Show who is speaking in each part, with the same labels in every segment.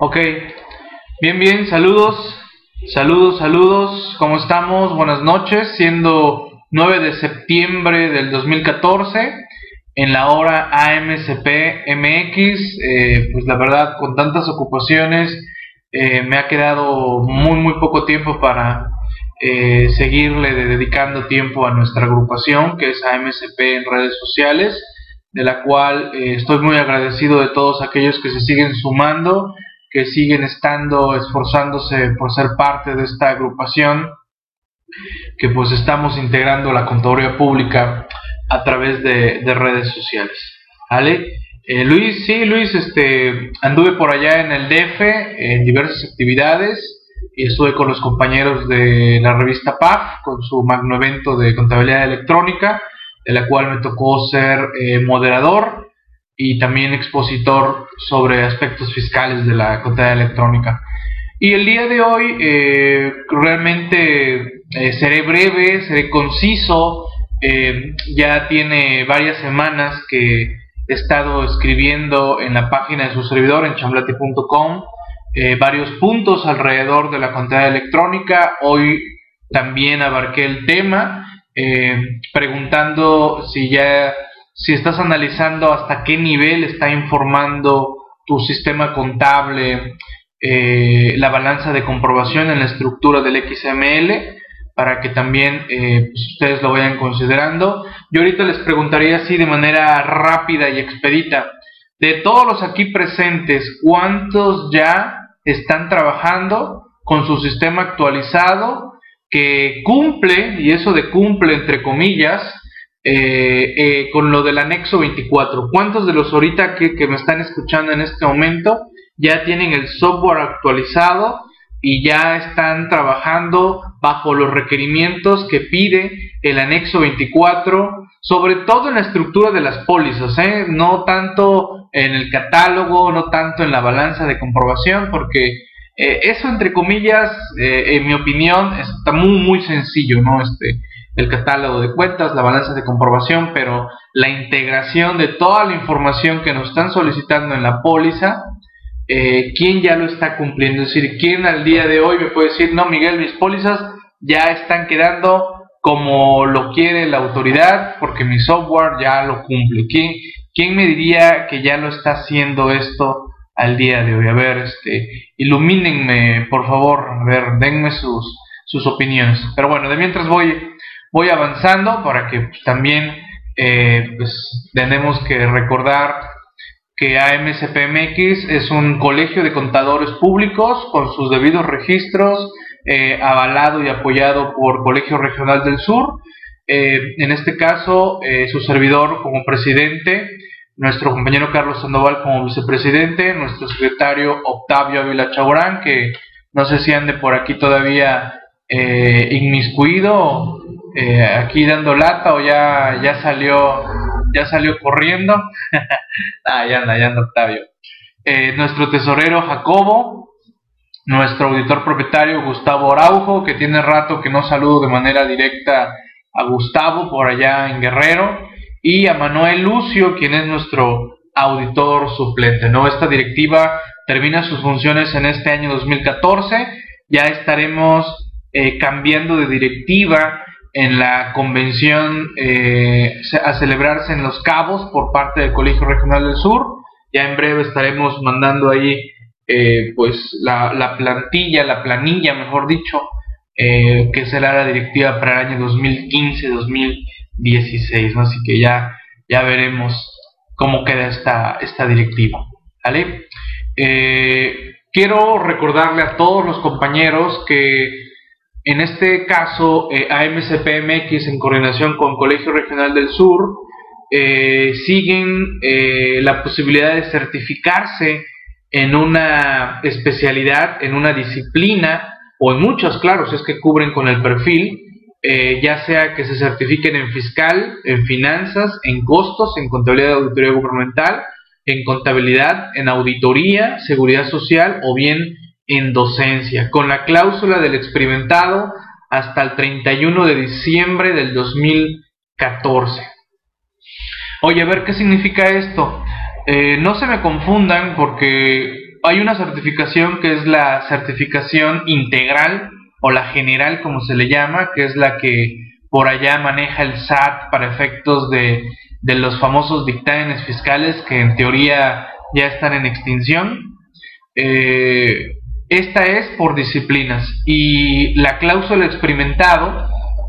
Speaker 1: Ok, bien, bien, saludos, saludos, saludos, ¿cómo estamos? Buenas noches, siendo 9 de septiembre del 2014, en la hora AMCP MX, eh, pues la verdad, con tantas ocupaciones, eh, me ha quedado muy, muy poco tiempo para eh, seguirle dedicando tiempo a nuestra agrupación, que es AMCP en redes sociales, de la cual estoy muy agradecido de todos aquellos que se siguen sumando que siguen estando esforzándose por ser parte de esta agrupación, que pues estamos integrando la contaduría pública a través de, redes sociales. ¿Vale? Eh, Luis, sí, Luis, este, anduve por allá en el DF en diversas actividades y estuve con los compañeros de la revista PAF con su magno evento de contabilidad electrónica, de la cual me tocó ser eh, moderador y también expositor sobre aspectos fiscales de la contabilidad electrónica. Y el día de hoy eh, realmente eh, seré breve, seré conciso, eh, ya tiene varias semanas que he estado escribiendo en la página de su servidor en chamblati.com varios puntos alrededor de la contabilidad electrónica. Hoy también abarqué el tema preguntando si ya si estás analizando hasta qué nivel está informando tu sistema contable eh, la balanza de comprobación en la estructura del XML para que también eh, pues, ustedes lo vayan considerando. Yo ahorita les preguntaría así de manera rápida y expedita, de todos los aquí presentes, ¿cuántos ya están trabajando con su sistema actualizado que cumple, y eso de cumple entre comillas, eh, eh, con lo del anexo 24. ¿Cuántos de los ahorita que, me están escuchando en este momento ya tienen el software actualizado y ya están trabajando bajo los requerimientos que pide el anexo 24, sobre todo en la estructura de las pólizas, ¿eh? no tanto en el catálogo, no tanto en la balanza de comprobación, porque eso entre comillas, en mi opinión, está muy muy sencillo, ¿no? Este, el catálogo de cuentas, la balanza de comprobación, pero la integración de toda la información que nos están solicitando en la póliza, eh, ¿quién ya lo está cumpliendo? Es decir, ¿quién al día de hoy me puede decir, no, Miguel, mis pólizas ya están quedando como lo quiere la autoridad porque mi software ya lo cumple? ¿Quién, quién me diría que ya lo está haciendo esto al día de hoy? A ver, este, ilumínenme, por favor, a ver, denme sus, sus opiniones. Pero bueno, de mientras voy voy avanzando para que también eh, pues, tenemos que recordar que AMCPMX es un colegio de contadores públicos con sus debidos registros, eh, avalado y apoyado por Colegio Regional del Sur. Eh, en este caso, su servidor como presidente, nuestro compañero Carlos Sandoval como vicepresidente, nuestro secretario Octavio Ávila Chaurán, que no sé si ande por aquí todavía inmiscuido eh, aquí dando lata o ya, ya salió ya salió corriendo. ah, ya anda, ya anda Octavio. Eh, nuestro tesorero Jacobo, nuestro auditor propietario Gustavo Araujo, que tiene rato que no saludo de manera directa a Gustavo por allá en Guerrero, y a Manuel Lucio, quien es nuestro auditor suplente. ¿no? Esta directiva termina sus funciones en este año 2014, ya estaremos eh, cambiando de directiva en la convención eh, a celebrarse en Los Cabos por parte del Colegio Regional del Sur. Ya en breve estaremos mandando ahí eh, pues la, plantilla, la planilla, mejor dicho, eh, que será la directiva para el año 2015-2016. Así que ya, ya veremos cómo queda esta, esta directiva. ¿vale? quiero recordarle a todos los compañeros que en este caso, eh, AMCPMX en coordinación con Colegio Regional del Sur eh, siguen eh, la posibilidad de certificarse en una especialidad, en una disciplina, o en muchas, claro, si es que cubren con el perfil, ya sea que se certifiquen en fiscal, en finanzas, en costos, en contabilidad de auditoría gubernamental, en contabilidad, en auditoría, seguridad social o bien en docencia, con la cláusula del experimentado hasta el 31 de diciembre del 2014. Oye, a ver, ¿qué significa esto? Eh, no se me confundan porque hay una certificación que es la certificación integral o la general como se le llama, que es la que por allá maneja el SAT para efectos de, de los famosos dictámenes fiscales que en teoría ya están en extinción. Eh, esta es por disciplinas y la cláusula experimentado,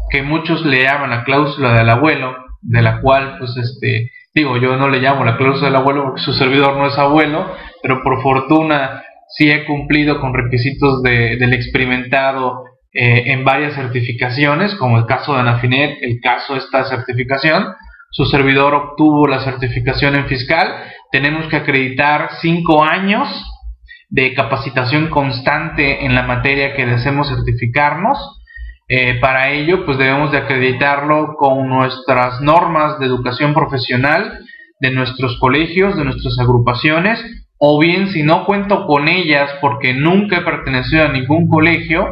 Speaker 1: que muchos le llaman la cláusula del abuelo, de la cual pues este digo yo no le llamo la cláusula del abuelo porque su servidor no es abuelo, pero por fortuna sí he cumplido con requisitos del experimentado eh, en varias certificaciones, como el caso de Anafinet, el caso de esta certificación. Su servidor obtuvo la certificación en fiscal. Tenemos que acreditar cinco años de capacitación constante en la materia que deseemos certificarnos. Eh, para ello, pues debemos de acreditarlo con nuestras normas de educación profesional de nuestros colegios, de nuestras agrupaciones, o bien si no cuento con ellas porque nunca he pertenecido a ningún colegio,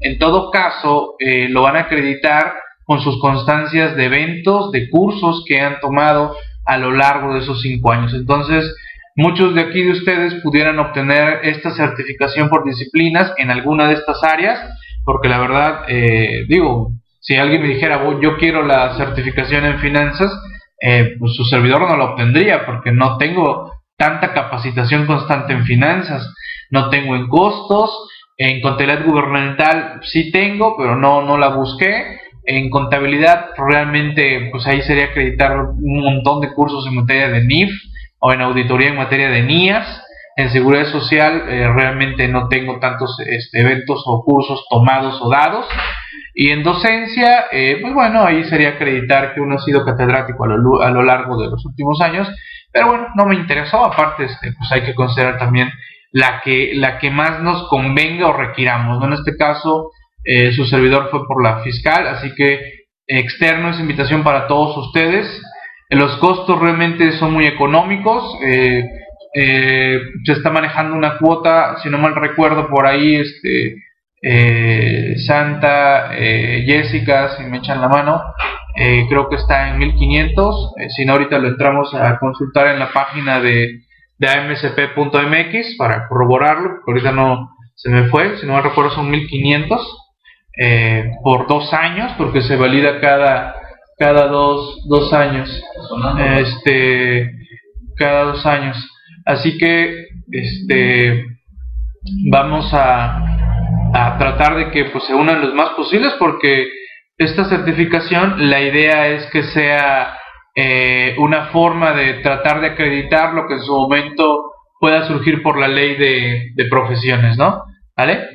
Speaker 1: en todo caso eh, lo van a acreditar con sus constancias de eventos, de cursos que han tomado a lo largo de esos cinco años. Entonces, muchos de aquí de ustedes pudieran obtener esta certificación por disciplinas en alguna de estas áreas, porque la verdad, eh, digo, si alguien me dijera, yo quiero la certificación en finanzas, eh, pues su servidor no la obtendría, porque no tengo tanta capacitación constante en finanzas, no tengo en costos, en contabilidad gubernamental sí tengo, pero no, no la busqué. En contabilidad realmente pues ahí sería acreditar un montón de cursos en materia de NIF o en auditoría en materia de NIAS. En seguridad social eh, realmente no tengo tantos este, eventos o cursos tomados o dados. Y en docencia, eh, pues bueno, ahí sería acreditar que uno ha sido catedrático a lo, a lo largo de los últimos años pero bueno, no me interesó, aparte este, pues hay que considerar también la que, la que más nos convenga o requiramos. En este caso, eh, su servidor fue por la fiscal, así que externo es invitación para todos ustedes. Eh, los costos realmente son muy económicos. Eh, se está manejando una cuota, si no mal recuerdo, por ahí, este, Santa, Jessica, si me echan la mano, eh, creo que está en 1500, eh, si no ahorita lo entramos a consultar en la página de, de amsp.mx para corroborarlo, porque ahorita no se me fue, si no me recuerdo son 1500 eh, por dos años, porque se valida cada, cada dos, dos años, este, cada dos años. Así que este, vamos a, a tratar de que pues, se unan los más posibles porque esta certificación, la idea es que sea eh, una forma de tratar de acreditar lo que en su momento pueda surgir por la ley de, profesiones, ¿no? ¿Vale?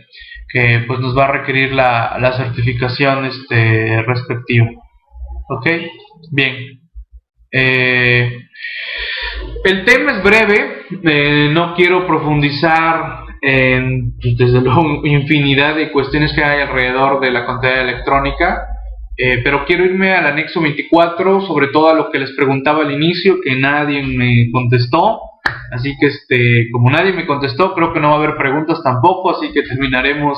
Speaker 1: Que pues nos va a requerir la, certificación este, respectiva. ¿Ok? Bien. Eh, el tema es breve, eh, no quiero profundizar en, pues, desde luego, infinidad de cuestiones que hay alrededor de la contabilidad electrónica. Eh, pero quiero irme al anexo 24, sobre todo a lo que les preguntaba al inicio, que nadie me contestó. Así que, este, como nadie me contestó, creo que no va a haber preguntas tampoco, así que terminaremos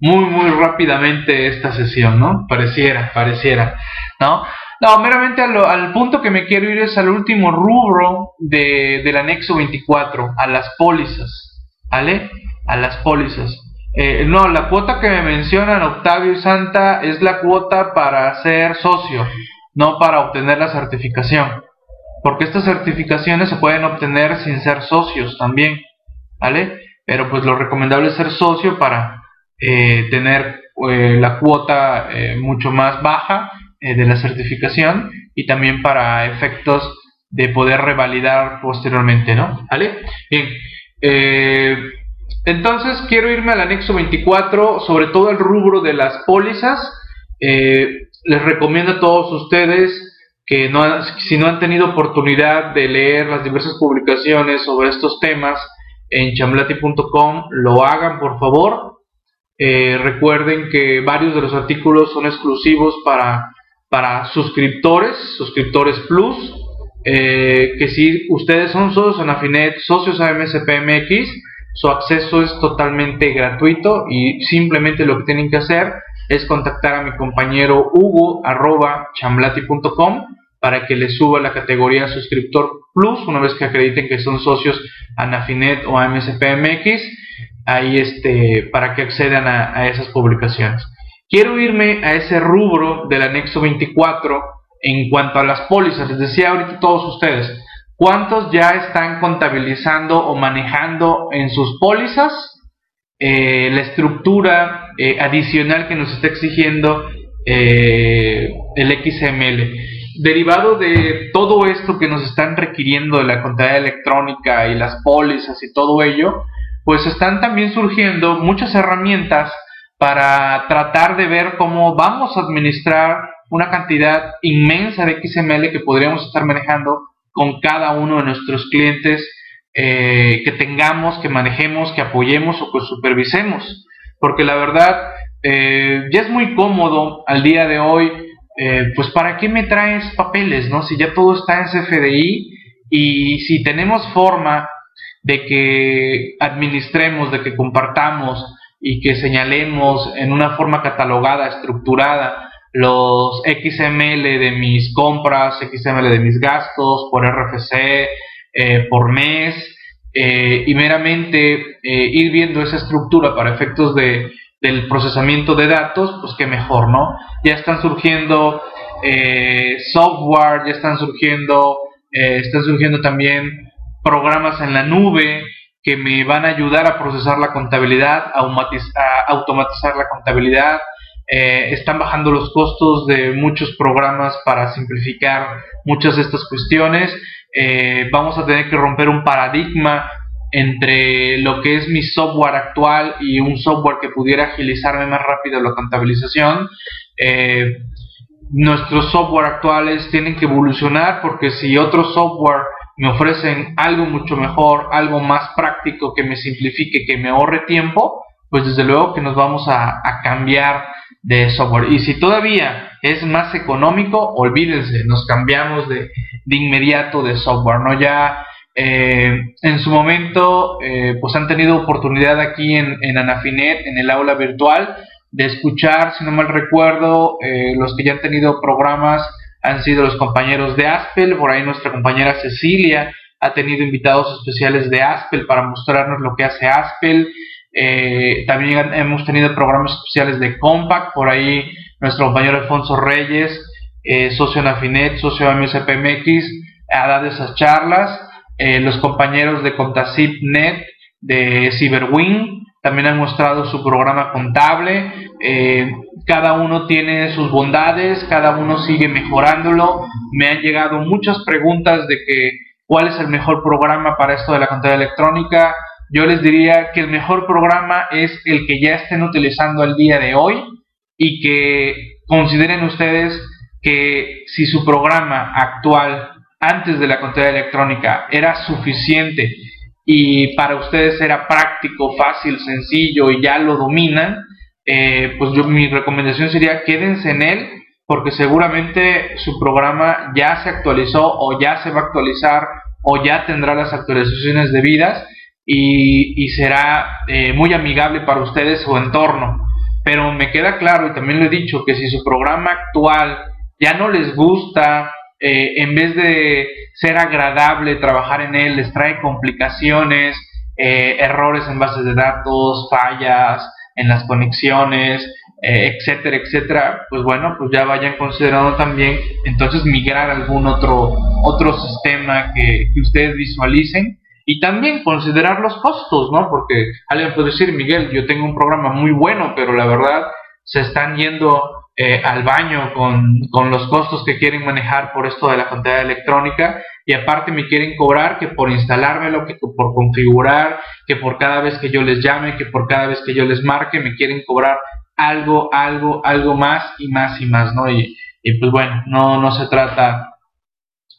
Speaker 1: muy, muy rápidamente esta sesión, ¿no? Pareciera, pareciera, ¿no? No, meramente al, al punto que me quiero ir es al último rubro de, del anexo 24, a las pólizas, ¿vale? A las pólizas. Eh, no, la cuota que me mencionan Octavio y Santa es la cuota para ser socio, no para obtener la certificación. Porque estas certificaciones se pueden obtener sin ser socios también, ¿vale? Pero pues lo recomendable es ser socio para eh, tener eh, la cuota mucho más baja de la certificación y también para efectos de poder revalidar posteriormente, ¿no? ¿Vale? Bien. Entonces quiero irme al anexo 24, sobre todo el rubro de las pólizas. Eh, les recomiendo a todos ustedes que no, si no han tenido oportunidad de leer las diversas publicaciones sobre estos temas en chamblati.com, lo hagan por favor. Eh, recuerden que varios de los artículos son exclusivos para, para suscriptores, suscriptores plus, eh, que si ustedes son socios en Afinet, socios a MSPMX, su acceso es totalmente gratuito y simplemente lo que tienen que hacer es contactar a mi compañero hugo arroba chamblati.com para que les suba la categoría suscriptor plus una vez que acrediten que son socios a Nafinet o a MSPMX ahí este para que accedan a, a esas publicaciones quiero irme a ese rubro del anexo 24 en cuanto a las pólizas les decía ahorita todos ustedes cuántos ya están contabilizando o manejando en sus pólizas eh, la estructura eh, adicional que nos está exigiendo eh, el XML. Derivado de todo esto que nos están requiriendo de la contabilidad electrónica y las pólizas y todo ello, pues están también surgiendo muchas herramientas para tratar de ver cómo vamos a administrar una cantidad inmensa de XML que podríamos estar manejando con cada uno de nuestros clientes eh, que tengamos, que manejemos, que apoyemos o que supervisemos. Porque la verdad, eh, ya es muy cómodo al día de hoy, eh, pues ¿para qué me traes papeles, no? Si ya todo está en CFDI y si tenemos forma de que administremos, de que compartamos y que señalemos en una forma catalogada, estructurada, los XML de mis compras, XML de mis gastos, por RFC, eh, por mes eh, y meramente eh, ir viendo esa estructura para efectos de, del procesamiento de datos, pues que mejor, ¿no? Ya están surgiendo software, ya están surgiendo, están surgiendo también programas en la nube que me van a ayudar a procesar la contabilidad, a, automatizar la contabilidad, están bajando los costos de muchos programas para simplificar muchas de estas cuestiones eh, vamos a tener que romper un paradigma entre lo que es mi software actual y un software que pudiera agilizarme más rápido la contabilización. Eh, nuestros software actuales tienen que evolucionar porque si otros software me ofrecen algo mucho mejor, algo más práctico que me simplifique, que me ahorre tiempo, pues desde luego que nos vamos a, cambiar de software. Y si todavía es más económico, olvídense, nos cambiamos de, de inmediato de software, ¿no? Ya eh, en su momento, eh, pues han tenido oportunidad aquí en, en, Anafinet, en el aula virtual, de escuchar, si no mal recuerdo, eh, los que ya han tenido programas han sido los compañeros de Aspel, por ahí nuestra compañera Cecilia ha tenido invitados especiales de Aspel para mostrarnos lo que hace Aspel. también hemos tenido programas especiales de Compact, por ahí nuestro compañero Alfonso Reyes eh, socio Nafinet, socio MSPMX, ha dado esas charlas. Eh, los compañeros de ContaCipNet, de Cyberwing, también han mostrado su programa contable. Eh, cada uno tiene sus bondades, cada uno sigue mejorándolo. Me han llegado muchas preguntas de que cuál es el mejor programa para esto de la contabilidad electrónica. Yo les diría que el mejor programa es el que ya estén utilizando el día de hoy y que consideren ustedes que si su programa actual antes de la contabilidad electrónica era suficiente y para ustedes era práctico, fácil, sencillo y ya lo dominan, eh, pues yo mi recomendación sería quédense en él porque seguramente su programa ya se actualizó o ya se va a actualizar o ya tendrá las actualizaciones debidas y, será eh, muy amigable para ustedes su entorno. Pero me queda claro y también lo he dicho que si su programa actual ya no les gusta, eh, en vez de ser agradable trabajar en él, les trae complicaciones, eh, errores en bases de datos, fallas en las conexiones, eh, etcétera, etcétera, pues bueno, pues ya vayan considerando también entonces migrar a algún otro, otro sistema que, que ustedes visualicen y también considerar los costos, ¿no? Porque alguien puede decir, Miguel, yo tengo un programa muy bueno, pero la verdad se están yendo eh, al baño con, con, los costos que quieren manejar por esto de la contabilidad electrónica y aparte me quieren cobrar que por instalármelo, que por configurar, que por cada vez que yo les llame, que por cada vez que yo les marque, me quieren cobrar algo, algo, algo más y más y más, ¿no? Y, y pues bueno, no, no se trata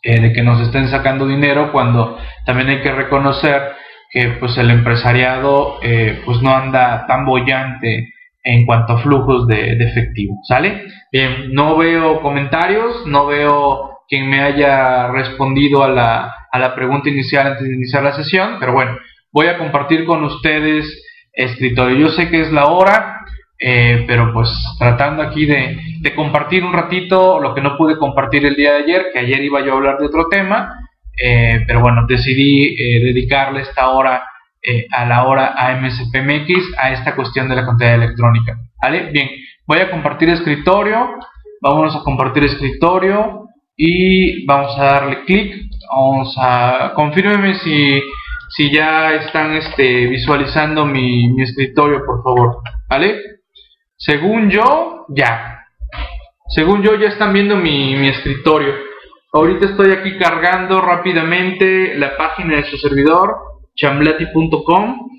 Speaker 1: eh, de que nos estén sacando dinero cuando también hay que reconocer que pues el empresariado eh, pues no anda tan bollante en cuanto a flujos de, efectivo, ¿sale? Bien, no veo comentarios, no veo quien me haya respondido a la, a la pregunta inicial antes de iniciar la sesión, pero bueno, voy a compartir con ustedes escritorio. Yo sé que es la hora, Eh, pero pues tratando aquí de, de, compartir un ratito lo que no pude compartir el día de ayer, que ayer iba yo a hablar de otro tema, eh, pero bueno, decidí eh, dedicarle esta hora a la hora AMSPMX a esta cuestión de la contabilidad electrónica. ¿Vale? Bien, voy a compartir escritorio, vámonos a compartir escritorio y vamos a darle clic, vamos a, confírmeme si, si ya están este, visualizando mi, mi escritorio, por favor, ¿vale? Según yo, ya. Según yo, ya están viendo mi, mi escritorio. Ahorita estoy aquí cargando rápidamente la página de su servidor, chamblati.com.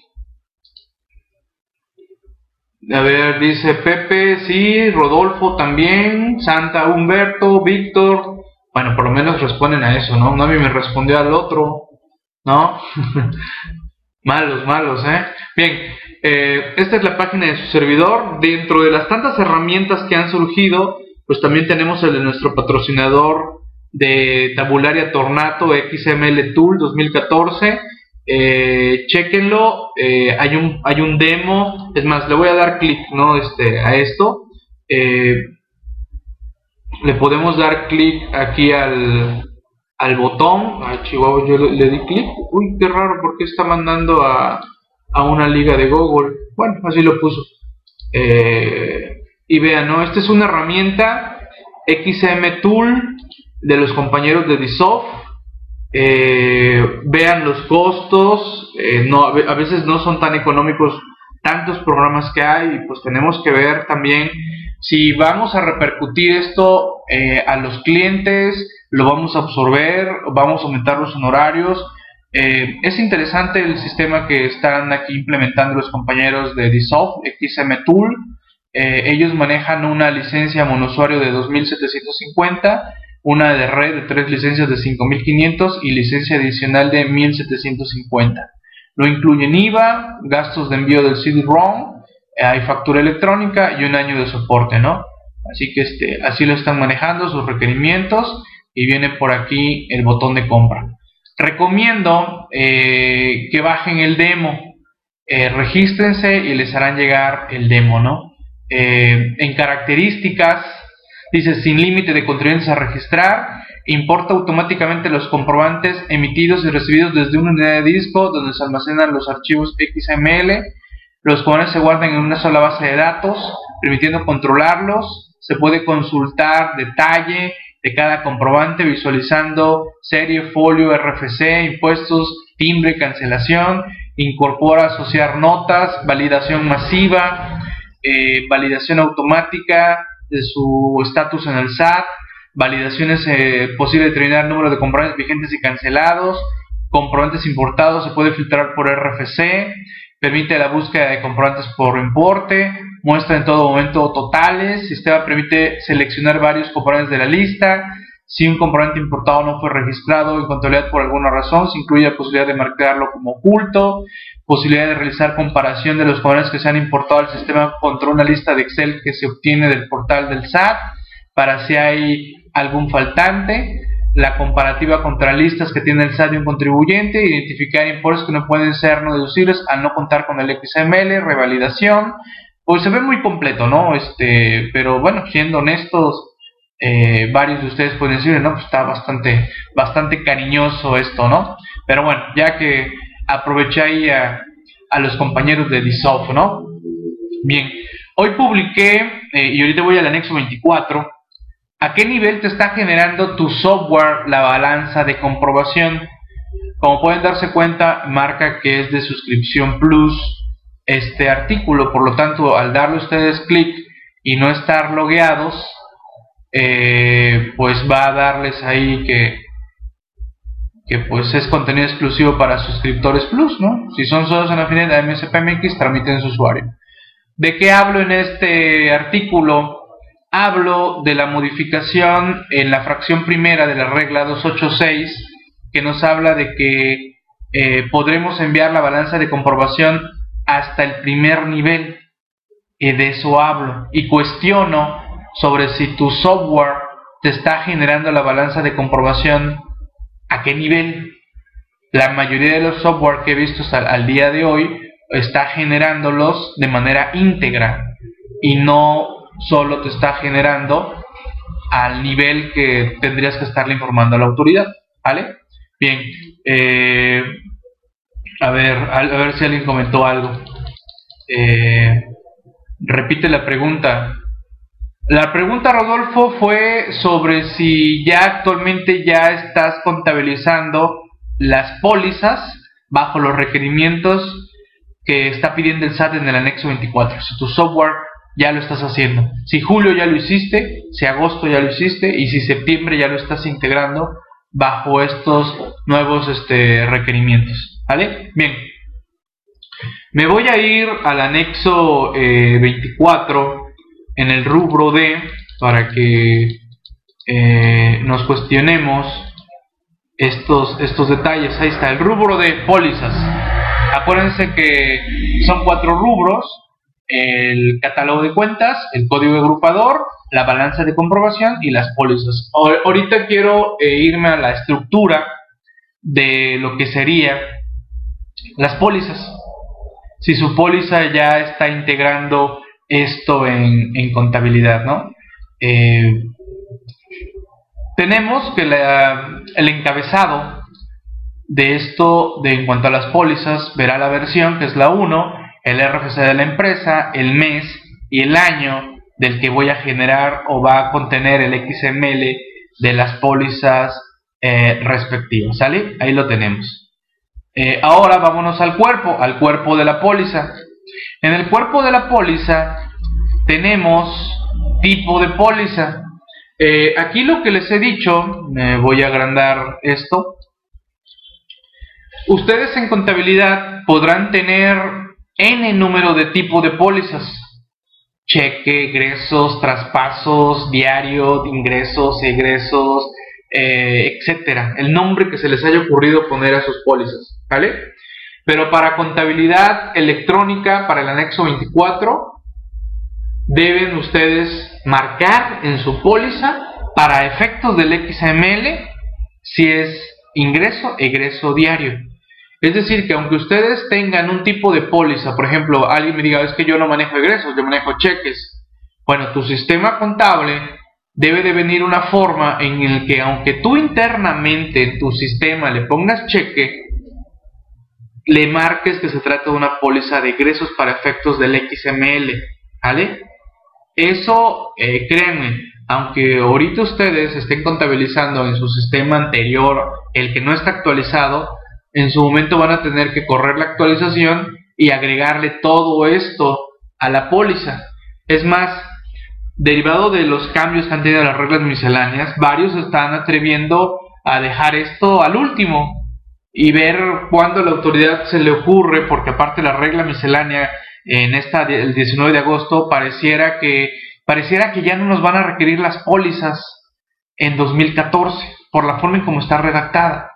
Speaker 1: A ver, dice Pepe, sí, Rodolfo también, Santa Humberto, Víctor. Bueno, por lo menos responden a eso, ¿no? Mí me respondió al otro, ¿no? malos, malos, ¿eh? Bien, eh, esta es la página de su servidor. Dentro de las tantas herramientas que han surgido, pues también tenemos el de nuestro patrocinador de Tabularia Tornato XML Tool 2014. Eh, chequenlo, eh, hay, un, hay un demo, es más, le voy a dar clic ¿no? este, a esto. Eh, le podemos dar clic aquí al, al botón. Ay, Chihuahua, yo le, di clic. Uy, qué raro, porque está mandando a, a una liga de Google. Bueno, así lo puso. Y vean, ¿no? Esta es una herramienta XM Tool de los compañeros de Disoft. Eh, vean los costos, eh, no, a veces no son tan económicos tantos programas que hay y pues tenemos que ver también si vamos a repercutir esto a los clientes, lo vamos a absorber, vamos a aumentar los honorarios, eh, es interesante el sistema que están aquí implementando los compañeros de Disoft, XM Tool. Eh, ellos manejan una licencia monosuario de 2750, una de red de tres licencias de 5500 y licencia adicional de 1750. Lo incluyen IVA, gastos de envío del CD-ROM, eh, hay factura electrónica y un año de soporte, ¿no? Así que este, así lo están manejando sus requerimientos y viene por aquí el botón de compra recomiendo eh, que bajen el demo, eh, regístrense y les harán llegar el demo, ¿no? En características, dice sin límite de contribuyentes a registrar, importa automáticamente los comprobantes emitidos y recibidos desde una unidad de disco donde se almacenan los archivos XML, los cuales se guardan en una sola base de datos, permitiendo controlarlos, se puede consultar detalle, de cada comprobante visualizando serie, folio, RFC, impuestos, timbre, cancelación, incorpora asociar notas, validación masiva, eh, validación automática de su estatus en el SAT, validaciones eh, posible determinar el número de comprobantes vigentes y cancelados, comprobantes importados se puede filtrar por RFC, permite la búsqueda de comprobantes por importe, muestra en todo momento totales, sistema permite seleccionar varios componentes de la lista, si un componente importado no fue registrado en contabilidad por alguna razón, se incluye la posibilidad de marcarlo como oculto, posibilidad de realizar comparación de los componentes que se han importado al sistema contra una lista de Excel que se obtiene del portal del SAT, para si hay algún faltante, la comparativa contra listas que tiene el SAT de un contribuyente, identificar importes que no pueden ser no deducibles al no contar con el XML, revalidación, pues se ve muy completo, ¿no? Este, pero bueno, siendo honestos, eh, varios de ustedes pueden decir, no, pues está bastante, bastante cariñoso esto, ¿no? Pero bueno, ya que aproveché ahí a, los compañeros de Disoft, ¿no? Bien, hoy publiqué, eh, y ahorita voy al anexo 24, ¿a qué nivel te está generando tu software la balanza de comprobación? Como pueden darse cuenta, marca que es de suscripción plus, este artículo. Por lo tanto, al darle ustedes clic y no estar logueados, eh, pues va a darles ahí que, que pues es contenido exclusivo para suscriptores plus, ¿no? Si son solos en la finalidad de MSPMX, tramiten su usuario. ¿De qué hablo en este artículo? Hablo de la modificación en la fracción primera de la regla 286 que nos habla de que eh, podremos enviar la balanza de comprobación hasta el primer nivel. Y de eso hablo. Y cuestiono sobre si tu software te está generando la balanza de comprobación a qué nivel. La mayoría de los software que he visto al día de hoy está generándolos de manera íntegra. y no solo te está generando al nivel que tendrías que estarle informando a la autoridad, ¿vale? Bien, eh, a ver, a, ver si alguien comentó algo. Eh, repite la pregunta. La pregunta, Rodolfo, fue sobre si ya actualmente ya estás contabilizando las pólizas bajo los requerimientos que está pidiendo el SAT en el anexo 24. Si tu software ya lo estás haciendo. Si julio ya lo hiciste, si agosto ya lo hiciste y si septiembre ya lo estás integrando bajo estos nuevos este, requerimientos. ¿Vale? Bien. Me voy a ir al anexo 24 eh, en el rubro D para que eh, nos cuestionemos estos, estos detalles. Ahí está, el rubro de pólizas. Acuérdense que son cuatro rubros el catálogo de cuentas, el código agrupador, la balanza de comprobación y las pólizas. Ahorita quiero eh, irme a la estructura de lo que sería las pólizas. Si su póliza ya está integrando esto en, contabilidad, ¿no? Eh, tenemos que el encabezado de esto, de en cuanto a las pólizas, verá la versión que es la 1 el RFC de la empresa, el mes y el año del que voy a generar o va a contener el XML de las pólizas eh, respectivas. ¿Sale? Ahí lo tenemos. Eh, ahora vámonos al cuerpo, al cuerpo de la póliza. En el cuerpo de la póliza tenemos tipo de póliza. Eh, aquí lo que les he dicho, me voy a agrandar esto. Ustedes en contabilidad podrán tener N número de tipo de pólizas. Cheque, egresos, traspasos, diario, ingresos, egresos, eh, etcétera. El nombre que se les haya ocurrido poner a sus pólizas. ¿Vale? Pero para contabilidad electrónica, para el anexo 24, deben ustedes marcar en su póliza para efectos del XML si es ingreso, egreso diario. Es decir, que aunque ustedes tengan un tipo de póliza, por ejemplo, alguien me diga, es que yo no manejo egresos, yo manejo cheques. Bueno, tu sistema contable debe de venir una forma en el que aunque tú internamente en tu sistema le pongas cheque, le marques que se trata de una póliza de egresos para efectos del XML, ¿vale? Eso, eh, créanme, aunque ahorita ustedes estén contabilizando en su sistema anterior el que no está actualizado, en su momento van a tener que correr la actualización y agregarle todo esto a la póliza. Es más, derivado de los cambios que han tenido las reglas misceláneas, varios están atreviendo a dejar esto al último y ver cuándo la autoridad se le ocurre, porque aparte la regla miscelánea en esta el 19 de agosto pareciera que pareciera que ya no nos van a requerir las pólizas en 2014 por la forma en cómo está redactada.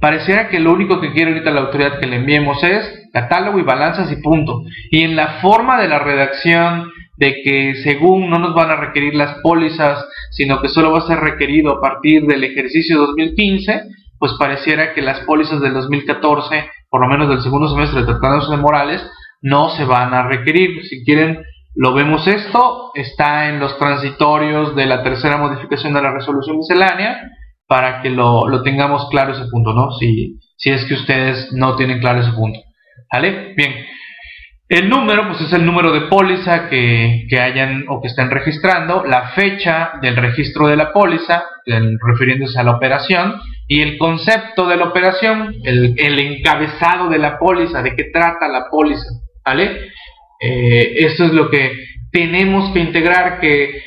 Speaker 1: Pareciera que lo único que quiere ahorita la autoridad que le enviemos es catálogo y balanzas y punto. Y en la forma de la redacción de que según no nos van a requerir las pólizas, sino que solo va a ser requerido a partir del ejercicio 2015, pues pareciera que las pólizas del 2014, por lo menos del segundo semestre de tratados de Morales, no se van a requerir. Si quieren, lo vemos esto, está en los transitorios de la tercera modificación de la resolución miscelánea, para que lo, tengamos claro ese punto, ¿no? Si, si es que ustedes no tienen claro ese punto. ¿Vale? Bien. El número, pues es el número de póliza que, hayan o que estén registrando, la fecha del registro de la póliza, refiriéndose a la operación, y el concepto de la operación, el, encabezado de la póliza, de qué trata la póliza, ¿vale? Eh, esto es lo que tenemos que integrar, que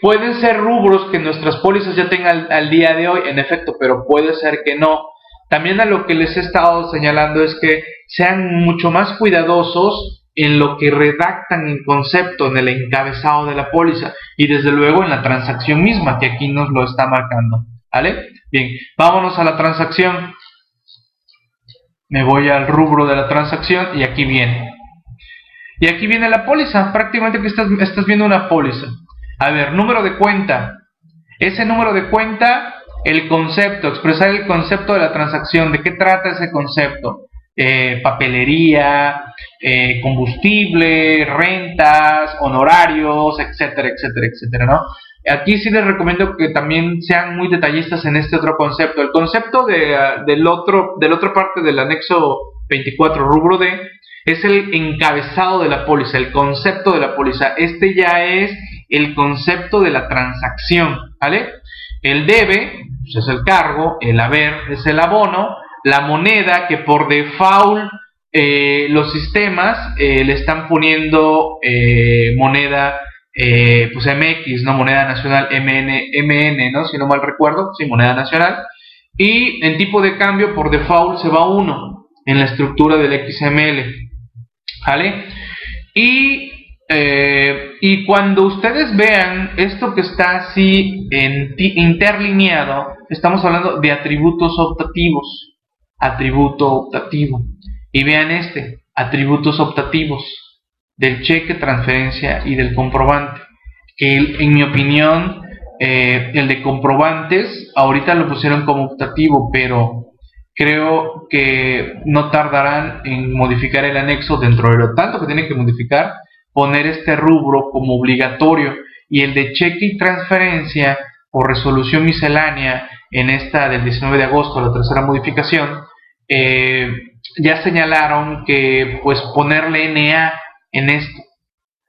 Speaker 1: pueden ser rubros que nuestras pólizas ya tengan al, día de hoy, en efecto, pero puede ser que no. También a lo que les he estado señalando es que sean mucho más cuidadosos en lo que redactan en concepto, en el encabezado de la póliza y desde luego en la transacción misma que aquí nos lo está marcando. ¿Vale? Bien, vámonos a la transacción. Me voy al rubro de la transacción y aquí viene. Y aquí viene la póliza, prácticamente que estás, viendo una póliza. A ver, número de cuenta. Ese número de cuenta, el concepto, expresar el concepto de la transacción, de qué trata ese concepto. Eh, papelería, eh, combustible, rentas, honorarios, etcétera, etcétera, etcétera, ¿no? Aquí sí les recomiendo que también sean muy detallistas en este otro concepto. El concepto de, del otro, de la otra parte del anexo 24 rubro D es el encabezado de la póliza, el concepto de la póliza. Este ya es el concepto de la transacción, ¿vale? El debe pues, es el cargo, el haber es el abono, la moneda que por default eh, los sistemas eh, le están poniendo eh, moneda pues MX, ¿no? Moneda nacional MN, MN, ¿no? Si no mal recuerdo, sí, moneda nacional. Y en tipo de cambio por default se va 1 en la estructura del XML. ¿Vale? Y eh, y cuando ustedes vean esto que está así interlineado, estamos hablando de atributos optativos. Atributo optativo. Y vean este, atributos optativos del cheque, transferencia y del comprobante. Que en mi opinión, eh, el de comprobantes, ahorita lo pusieron como optativo, pero creo que no tardarán en modificar el anexo dentro de lo tanto que tienen que modificar poner este rubro como obligatorio y el de cheque y transferencia o resolución miscelánea en esta del 19 de agosto, la tercera modificación, eh, ya señalaron que pues ponerle NA en esto,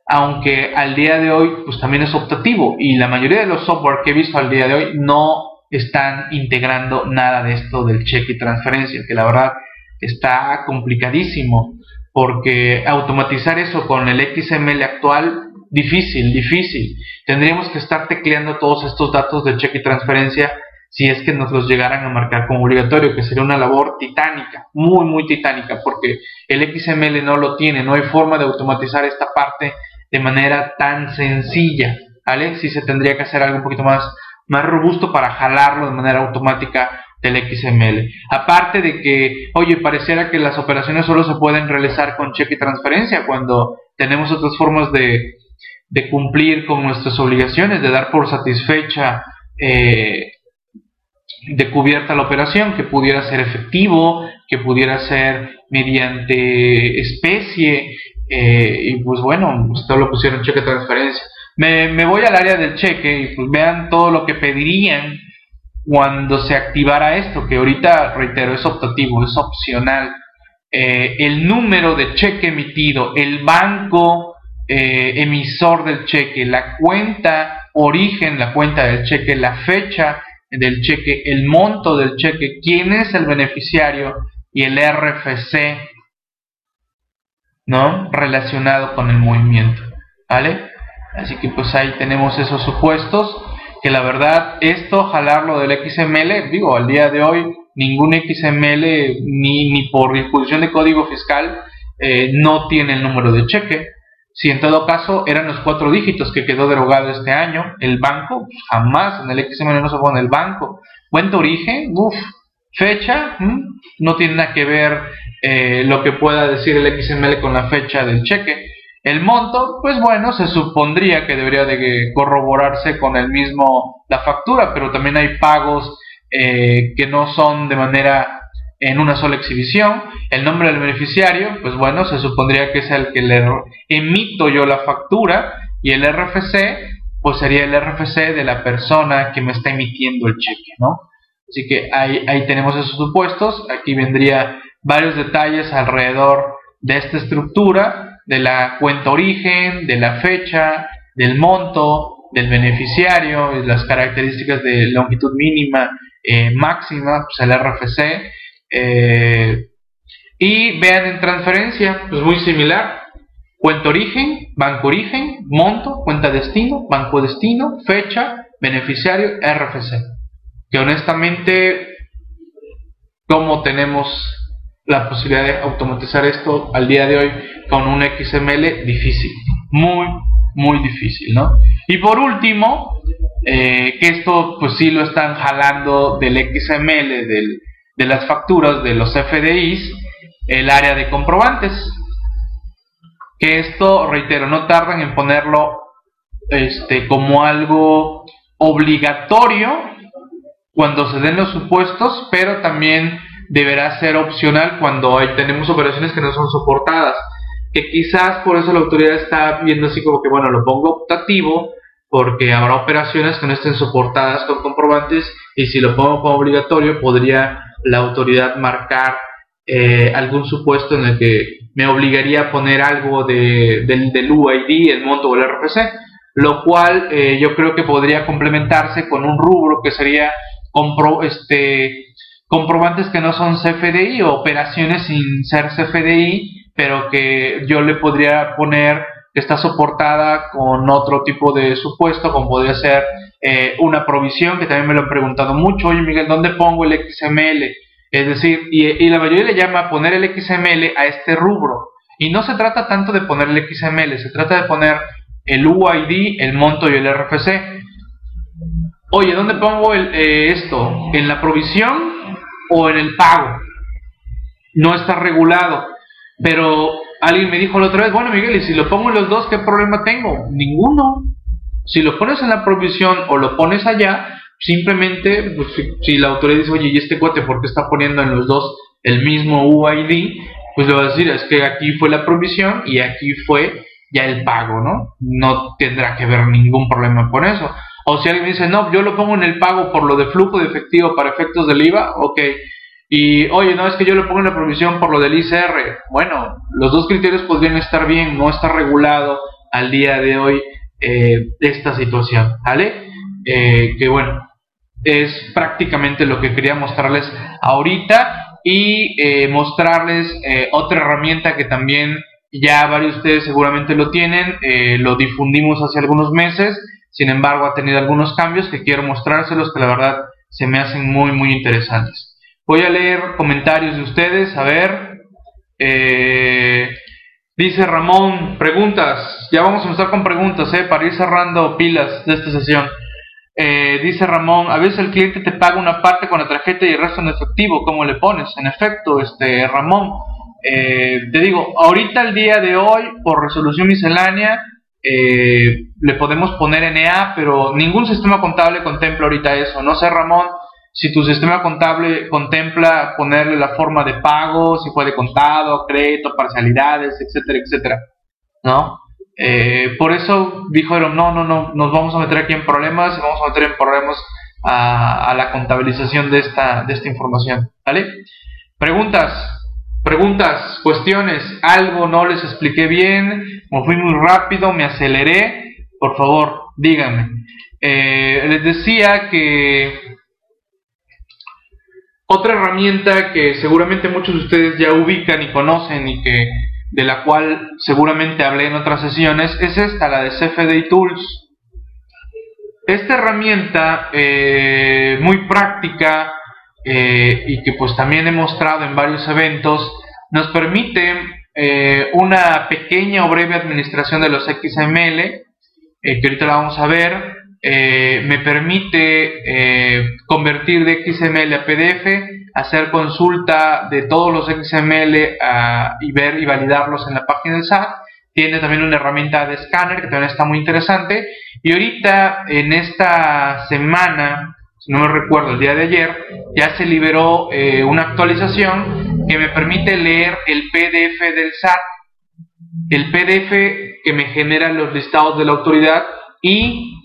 Speaker 1: aunque al día de hoy pues también es optativo y la mayoría de los software que he visto al día de hoy no están integrando nada de esto del cheque y transferencia, que la verdad está complicadísimo porque automatizar eso con el XML actual, difícil, difícil. Tendríamos que estar tecleando todos estos datos de cheque y transferencia si es que nos los llegaran a marcar como obligatorio, que sería una labor titánica, muy, muy titánica, porque el XML no lo tiene, no hay forma de automatizar esta parte de manera tan sencilla, ¿vale? Sí se tendría que hacer algo un poquito más, más robusto para jalarlo de manera automática del XML. Aparte de que, oye, pareciera que las operaciones solo se pueden realizar con cheque y transferencia cuando tenemos otras formas de, de cumplir con nuestras obligaciones, de dar por satisfecha, eh, de cubierta la operación, que pudiera ser efectivo, que pudiera ser mediante especie, eh, y pues bueno, ustedes lo pusieron cheque y transferencia. Me, me voy al área del cheque y pues vean todo lo que pedirían cuando se activara esto, que ahorita, reitero, es optativo, es opcional, eh, el número de cheque emitido, el banco eh, emisor del cheque, la cuenta origen, la cuenta del cheque, la fecha del cheque, el monto del cheque, quién es el beneficiario y el RFC, ¿no? Relacionado con el movimiento, ¿vale? Así que pues ahí tenemos esos supuestos que la verdad esto jalarlo del XML, digo, al día de hoy ningún XML ni, ni por disposición de código fiscal eh, no tiene el número de cheque. Si en todo caso eran los cuatro dígitos que quedó derogado este año, el banco, jamás en el XML no se pone el banco. Cuenta origen, uff, fecha, no tiene nada que ver eh, lo que pueda decir el XML con la fecha del cheque. El monto, pues bueno, se supondría que debería de corroborarse con el mismo, la factura, pero también hay pagos eh, que no son de manera en una sola exhibición. El nombre del beneficiario, pues bueno, se supondría que es el que le emito yo la factura y el RFC, pues sería el RFC de la persona que me está emitiendo el cheque, ¿no? Así que ahí, ahí tenemos esos supuestos. Aquí vendría varios detalles alrededor de esta estructura de la cuenta origen, de la fecha, del monto, del beneficiario, las características de longitud mínima, eh, máxima, pues el RFC. Eh, y vean en transferencia, pues muy similar. Cuenta origen, banco origen, monto, cuenta destino, banco destino, fecha, beneficiario, RFC. Que honestamente, como tenemos la posibilidad de automatizar esto al día de hoy con un XML difícil, muy, muy difícil, ¿no? Y por último, eh, que esto pues sí lo están jalando del XML, de las facturas de los FDIs, el área de comprobantes. Que esto, reitero, no tardan en ponerlo este, como algo obligatorio cuando se den los supuestos, pero también deberá ser opcional cuando hay, tenemos operaciones que no son soportadas. que quizás por eso la autoridad está viendo así como que, bueno, lo pongo optativo porque habrá operaciones que no estén soportadas con comprobantes y si lo pongo como obligatorio podría la autoridad marcar eh, algún supuesto en el que me obligaría a poner algo de, del, del UID, el monto o el RFC, lo cual eh, yo creo que podría complementarse con un rubro que sería compro, este, comprobantes que no son CFDI o operaciones sin ser CFDI, pero que yo le podría poner que está soportada con otro tipo de supuesto, como podría ser eh, una provisión, que también me lo han preguntado mucho, oye Miguel, ¿dónde pongo el XML? Es decir, y, la mayoría le llama poner el XML a este rubro. Y no se trata tanto de poner el XML, se trata de poner el UID, el monto y el RFC. Oye, ¿dónde pongo el, eh, esto? ¿En la provisión o en el pago? No está regulado. Pero alguien me dijo la otra vez, bueno Miguel, y si lo pongo en los dos, ¿qué problema tengo? Ninguno. Si lo pones en la provisión o lo pones allá, Simplemente, pues, si, la autoridad dice, oye, ¿y este cuate por qué está poniendo en los dos el mismo UID? Pues le va a decir, es que aquí fue la provisión y aquí fue ya el pago, ¿no? No tendrá que haber ningún problema con eso. O si alguien dice, no, yo lo pongo en el pago por lo de flujo de efectivo para efectos del IVA, ok. Y, oye, no, es que yo lo pongo en la provisión por lo del ICR. Bueno, los dos criterios podrían estar bien, no está regulado al día de hoy eh, esta situación, ¿vale? Eh, que bueno, es prácticamente lo que quería mostrarles ahorita y eh, mostrarles eh, otra herramienta que también ya varios de ustedes seguramente lo tienen, lo difundimos hace algunos meses, sin embargo ha tenido algunos cambios que quiero mostrárselos que la verdad se me hacen muy muy interesantes. Voy a leer comentarios de ustedes, a ver, dice Ramón, preguntas, ya vamos a empezar con preguntas, para ir cerrando pilas de esta sesión. Eh, dice Ramón, a veces el cliente te paga una parte con la tarjeta y el resto en efectivo, ¿cómo le pones? En efecto, este Ramón, eh, te digo, ahorita el día de hoy, por resolución miscelánea, eh, le podemos poner NA, pero ningún sistema contable contempla ahorita eso. No sé, Ramón, si tu sistema contable contempla ponerle la forma de pago, si puede contado, crédito, parcialidades, etcétera, etcétera. ¿No? Eh, por eso dijeron, no, no, no, nos vamos a meter aquí en problemas vamos a meter en problemas a, la contabilización de esta, de esta información. ¿Vale? Preguntas, preguntas, cuestiones, algo no les expliqué bien, me fui muy rápido, me aceleré, por favor, díganme. Eh, les decía que otra herramienta que seguramente muchos de ustedes ya ubican y conocen y que de la cual seguramente hablé en otras sesiones, es esta, la de CFD Tools. Esta herramienta eh, muy práctica eh, y que pues también he mostrado en varios eventos, nos permite eh, una pequeña o breve administración de los XML, que ahorita la vamos a ver, me permite convertir de XML a PDF, hacer consulta de todos los XML ah, y ver y validarlos en la página del SAT. Tiene también una herramienta de escáner que también está muy interesante. Y ahorita, en esta semana, si no me recuerdo, el día de ayer, ya se liberó eh, una actualización que me permite leer el PDF del SAT, el PDF que me genera los listados de la autoridad y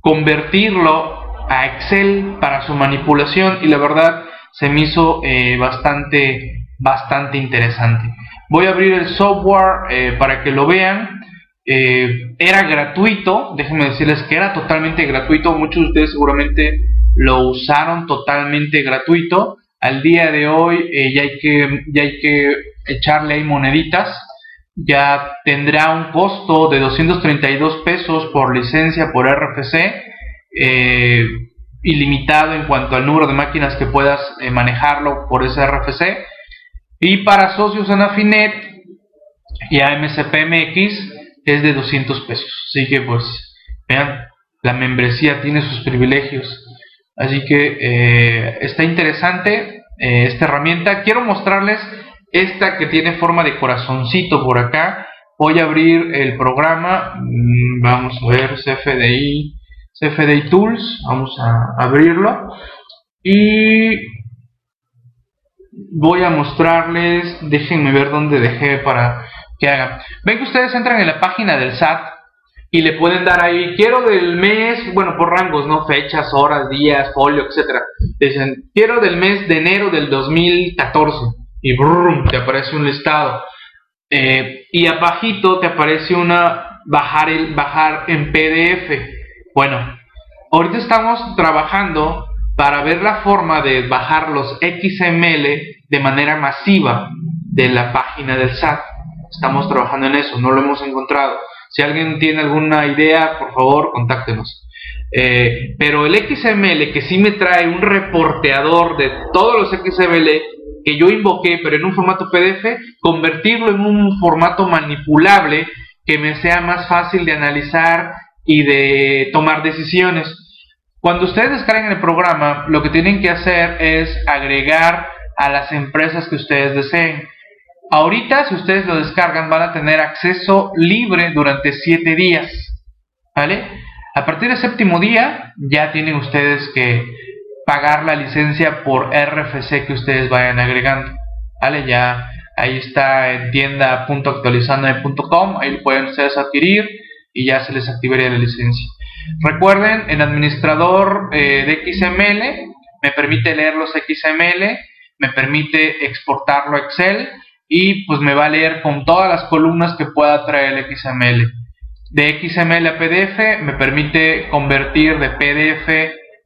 Speaker 1: convertirlo a Excel para su manipulación. Y la verdad, se me hizo eh, bastante, bastante interesante. Voy a abrir el software eh, para que lo vean. Eh, era gratuito, déjenme decirles que era totalmente gratuito. Muchos de ustedes seguramente lo usaron totalmente gratuito. Al día de hoy ya, hay que, ya hay que echarle ahí moneditas. Ya tendrá un costo de 232 pesos por licencia por RFC ilimitado en cuanto al número de máquinas que puedas eh, manejarlo por ese RFC. Y para socios en Afinet y AMCPMX es de 200 pesos. Así que pues vean, la membresía tiene sus privilegios. Así que eh, está interesante eh, esta herramienta. Quiero mostrarles esta que tiene forma de corazoncito por acá. Voy a abrir el programa. Mm, vamos a ver CFDI. CFDI Tools, vamos a abrirlo y voy a mostrarles, déjenme ver dónde dejé para, que haga. Ven que ustedes entran en la página del SAT y le pueden dar ahí, quiero del mes, bueno, por rangos, ¿no? Fechas, horas, días, folio, etcétera. Dicen, quiero del mes de enero del 2014 y brum, te aparece un listado. Eh, y abajito te aparece una bajar el bajar en PDF. Bueno, ahorita estamos trabajando para ver la forma de bajar los XML de manera masiva de la página del SAT. Estamos trabajando en eso, no lo hemos encontrado. Si alguien tiene alguna idea, por favor, contáctenos. Eh, pero el XML que sí me trae un reporteador de todos los XML que yo invoqué, pero en un formato PDF, convertirlo en un formato manipulable que me sea más fácil de analizar y de tomar decisiones. Cuando ustedes descarguen el programa, lo que tienen que hacer es agregar a las empresas que ustedes deseen. Ahorita, si ustedes lo descargan, van a tener acceso libre durante 7 días. ¿Vale? A partir del séptimo día, ya tienen ustedes que pagar la licencia por RFC que ustedes vayan agregando. ¿Vale? Ya ahí está en tienda.actualizandome.com, ahí lo pueden ustedes adquirir y ya se les activaría la licencia. Recuerden, el administrador eh, de XML me permite leer los XML, me permite exportarlo a Excel y pues me va a leer con todas las columnas que pueda traer el XML. De XML a PDF me permite convertir de PDF,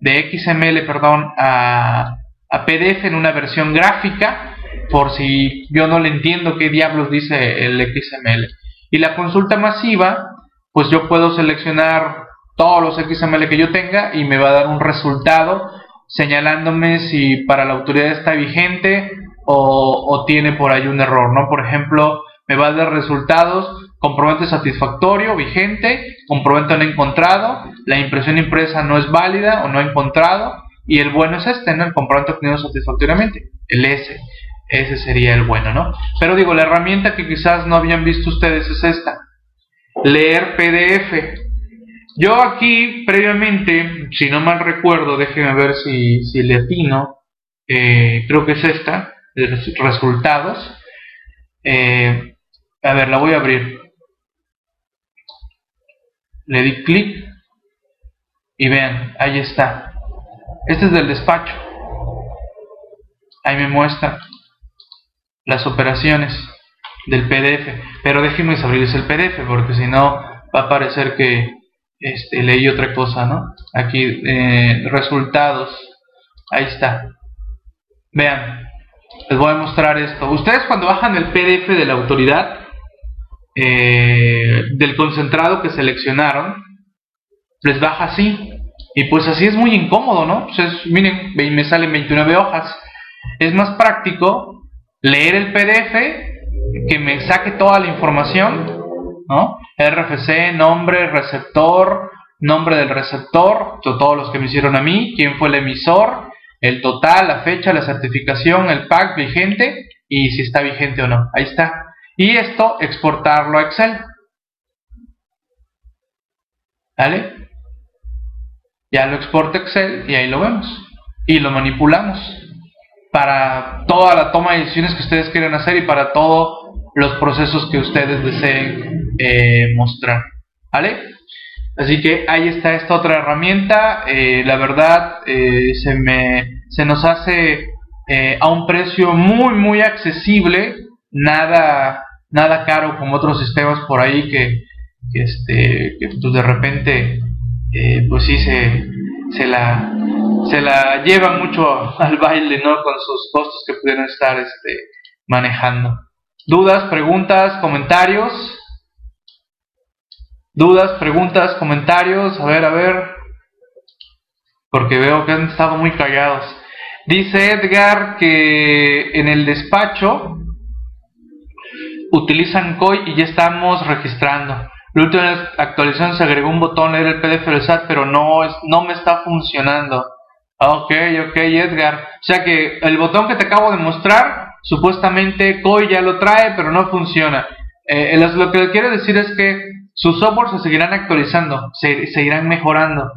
Speaker 1: de XML, perdón, a, a PDF en una versión gráfica, por si yo no le entiendo qué diablos dice el XML. Y la consulta masiva, pues yo puedo seleccionar todos los XML que yo tenga y me va a dar un resultado señalándome si para la autoridad está vigente o, tiene por ahí un error, ¿no? Por ejemplo, me va a dar resultados, comprobante satisfactorio, vigente, comprobante no encontrado, la impresión impresa no es válida o no encontrado, y el bueno es este, ¿no? El comprobante obtenido satisfactoriamente, el S. Ese sería el bueno, ¿no? Pero digo, la herramienta que quizás no habían visto ustedes es esta. Leer PDF. Yo aquí, previamente, si no mal recuerdo, déjenme ver si, si le atino, eh, creo que es esta de resultados. Eh, a ver, la voy a abrir. Le di clic y vean, ahí está. Este es del despacho. Ahí me muestra las operaciones del PDF. Pero déjenme abrirles el PDF porque si no va a parecer que este, leí otra cosa, ¿no? Aquí, eh, resultados. Ahí está. Vean, les voy a mostrar esto. Ustedes cuando bajan el PDF de la autoridad, eh, del concentrado que seleccionaron, les baja así. Y pues así es muy incómodo, ¿no? Pues miren, me salen 29 hojas. Es más práctico leer el PDF, que me saque toda la información, ¿no? RFC, nombre, receptor, nombre del receptor, todos los que me hicieron a mí, quién fue el emisor, el total, la fecha, la certificación, el pack vigente y si está vigente o no. Ahí está. Y esto exportarlo a Excel. ¿Vale? Ya lo exporta Excel y ahí lo vemos. Y lo manipulamos para toda la toma de decisiones que ustedes quieran hacer y para todos los procesos que ustedes deseen eh, mostrar. ¿Vale? Así que ahí está esta otra herramienta. Eh, la verdad eh, se, me, se nos hace a un precio muy muy accesible, nada, nada caro como otros sistemas por ahí que, este, que pues de repente pues sí se, se, la, se la lleva mucho al baile ¿no? con sus costos que pudieran estar este, manejando. ¿Dudas, preguntas, comentarios? dudas, preguntas, comentarios, a ver, a ver, porque veo que han estado muy callados. Dice Edgar que en el despacho utilizan COI y ya estamos registrando. La última actualización se agregó un botón leer el PDF del SAT, pero no, es, no me está funcionando. Ok, ok, Edgar. O sea que el botón que te acabo de mostrar, supuestamente COI ya lo trae, pero no funciona. Eh, lo que quiero decir es que sus software se seguirán actualizando, se seguirán mejorando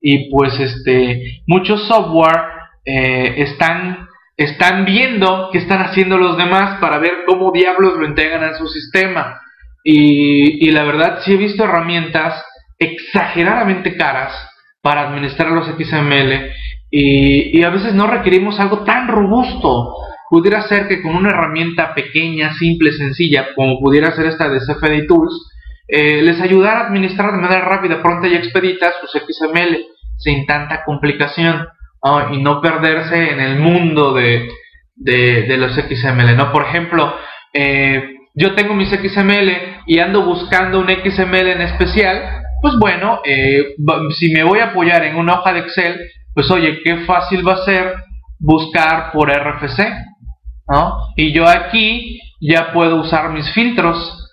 Speaker 1: y pues este muchos software eh, están están viendo qué están haciendo los demás para ver cómo diablos lo integran en su sistema. Y, la verdad, sí he visto herramientas exageradamente caras para administrar los XML y, a veces no requerimos algo tan robusto. Pudiera ser que con una herramienta pequeña, simple, sencilla, como pudiera ser esta de CFD Tools, eh, les ayudara a administrar de manera rápida, pronta y expedita sus XML sin tanta complicación y no perderse en el mundo de, de, los XML. ¿no? Por ejemplo, eh, yo tengo mis XML y ando buscando un XML en especial, pues bueno, eh, si me voy a apoyar en una hoja de Excel, pues oye, qué fácil va a ser buscar por RFC, ¿no? Y yo aquí ya puedo usar mis filtros,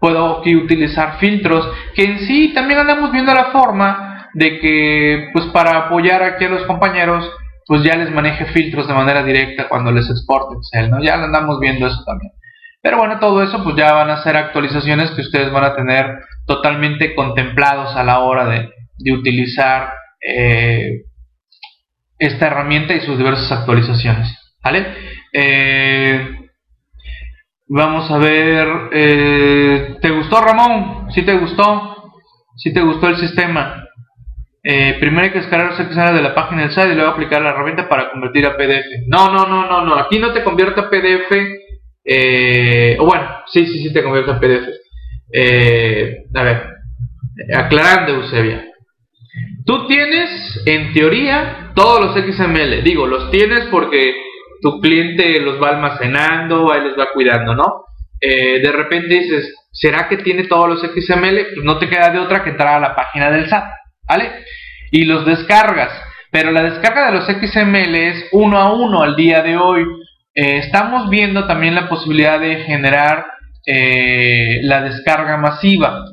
Speaker 1: puedo aquí utilizar filtros, que en sí también andamos viendo la forma de que, pues para apoyar aquí a los compañeros, pues ya les maneje filtros de manera directa cuando les exporte Excel, ¿no? Ya andamos viendo eso también. Pero bueno, todo eso pues ya van a ser actualizaciones que ustedes van a tener totalmente contemplados a la hora de, utilizar eh, esta herramienta y sus diversas actualizaciones. ¿Vale? Eh, vamos a ver. Eh, ¿Te gustó, Ramón? ¿Sí te gustó? ¿Sí te gustó el sistema? primero hay que descargar los XML de la página del site y luego aplicar la herramienta para convertir a PDF. No, no, no, no, no. Aquí no te convierte a PDF eh, bueno, sí, sí, sí te convierte en PDF. Eh, a ver, aclarando, Eusebia. Tú tienes, en teoría, todos los XML. Digo, los tienes porque tu cliente los va almacenando, ahí los va cuidando, ¿no? Eh, de repente dices, ¿será que tiene todos los XML? Pues no te queda de otra que entrar a la página del SAT, ¿vale? Y los descargas. Pero la descarga de los XML es uno a uno al día de hoy. Eh, estamos viendo también la posibilidad de generar eh, la descarga masiva,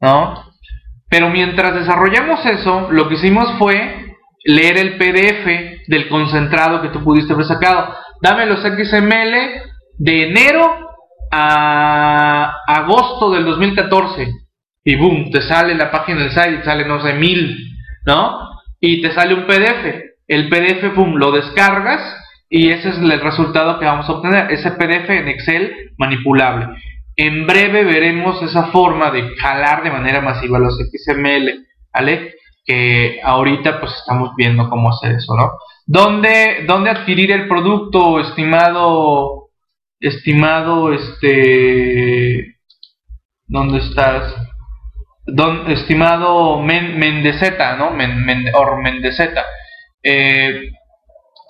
Speaker 1: ¿no? Pero mientras desarrollamos eso, lo que hicimos fue leer el PDF del concentrado que tú pudiste haber sacado. Dame los XML de enero a agosto del 2014 y boom, te sale la página del site sale, no sé, mil, ¿no? Y te sale un PDF. El PDF, boom, lo descargas y ese es el resultado que vamos a obtener, ese PDF en Excel manipulable. En breve veremos esa forma de jalar de manera masiva los XML, ¿vale? Que ahorita pues estamos viendo cómo hacer eso, ¿no? ¿Dónde, dónde adquirir el producto, estimado, estimado, este, ¿dónde estás? Estimado Mendezeta, ¿no? or Mendezeta. Eh,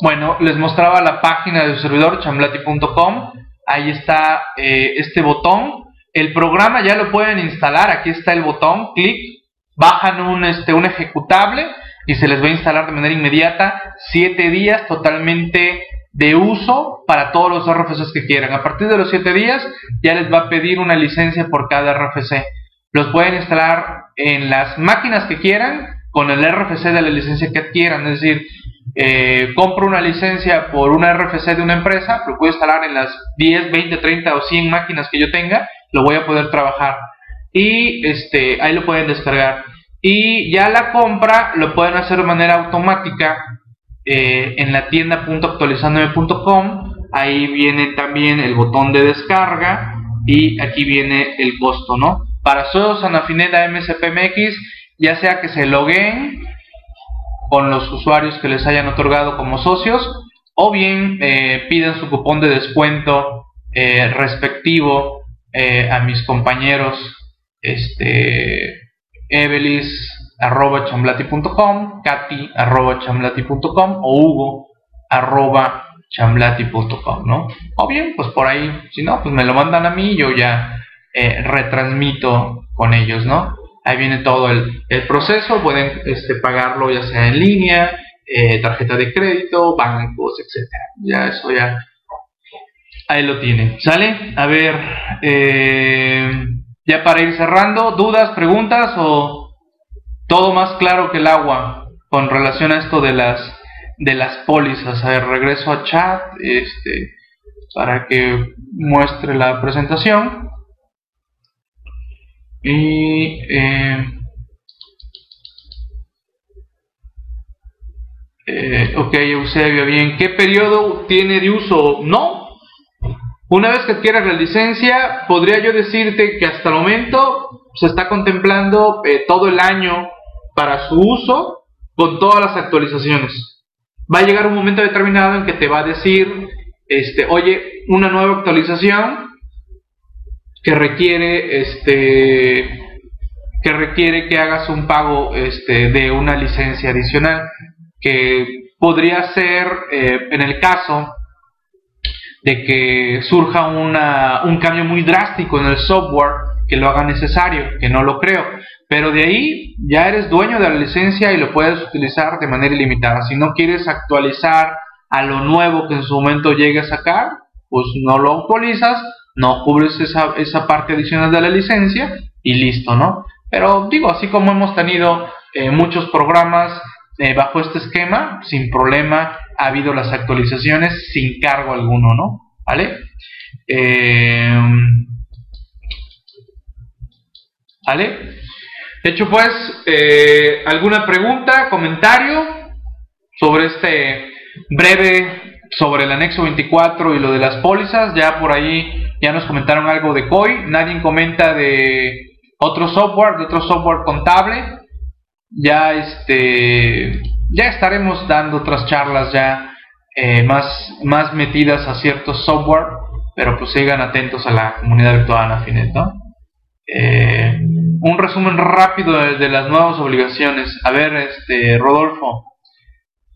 Speaker 1: bueno, les mostraba la página de su servidor, chamblati.com. Ahí está eh, este botón. El programa ya lo pueden instalar. Aquí está el botón. Clic. Bajan un, este, un ejecutable y se les va a instalar de manera inmediata. Siete días totalmente de uso para todos los RFCs que quieran. A partir de los siete días ya les va a pedir una licencia por cada RFC. Los pueden instalar en las máquinas que quieran con el RFC de la licencia que adquieran. Es decir, eh, compro una licencia por una RFC de una empresa, lo puedo instalar en las 10, 20, 30 o 100 máquinas que yo tenga, lo voy a poder trabajar. Y este, ahí lo pueden descargar. Y ya la compra lo pueden hacer de manera automática eh, en la tienda.actualizandome.com. Ahí viene también el botón de descarga y aquí viene el costo, ¿no? Para Sodos Anafineta MSPMX, ya sea que se loguen con los usuarios que les hayan otorgado como socios o bien eh, pidan su cupón de descuento eh, respectivo eh, a mis compañeros este evelis arroba chamblati.com Katy arroba chamblati.com o Hugo arroba chamblati.com ¿no? o bien pues por ahí si no pues me lo mandan a mí y yo ya retransmito con ellos ¿no? Ahí viene todo el, proceso, pueden este, pagarlo ya sea en línea, eh, tarjeta de crédito, bancos, etcétera. Ya eso ya ahí lo tienen. ¿Sale? A ver, eh, ya para ir cerrando, dudas, preguntas o todo más claro que el agua con relación a esto de las de las pólizas. A ver, regreso a chat, este, para que muestre la presentación. Y eh, Eh, ok, Eusebio, bien. ¿Qué periodo tiene de uso? No. Una vez que adquieras la licencia, podría yo decirte que hasta el momento se está contemplando eh, todo el año para su uso con todas las actualizaciones. Va a llegar un momento determinado en que te va a decir, este, oye, una nueva actualización que requiere, este, que requiere que hagas un pago, este, de una licencia adicional, que podría ser, eh, en el caso de que surja un cambio muy drástico en el software que lo haga necesario, que no lo creo. Pero de ahí ya eres dueño de la licencia y lo puedes utilizar de manera ilimitada. Si no quieres actualizar a lo nuevo que en su momento llegue a sacar, pues no lo actualizas, no cubres esa, esa parte adicional de la licencia y listo, ¿no? Pero digo, así como hemos tenido eh, muchos programas eh, bajo este esquema, sin problema ha habido las actualizaciones sin cargo alguno, ¿no? ¿Vale? Eh, ¿Vale? De hecho, pues, eh, ¿alguna pregunta, comentario sobre este breve, sobre el anexo 24 y lo de las pólizas? Ya por ahí ya nos comentaron algo de COI, nadie comenta de otro software, de otro software contable. Ya este, ya estaremos dando otras charlas ya eh, más, más metidas a ciertos software, pero pues sigan atentos a la comunidad virtual Anafinet, ¿no? Eh, un resumen rápido de, las nuevas obligaciones. A ver, este Rodolfo,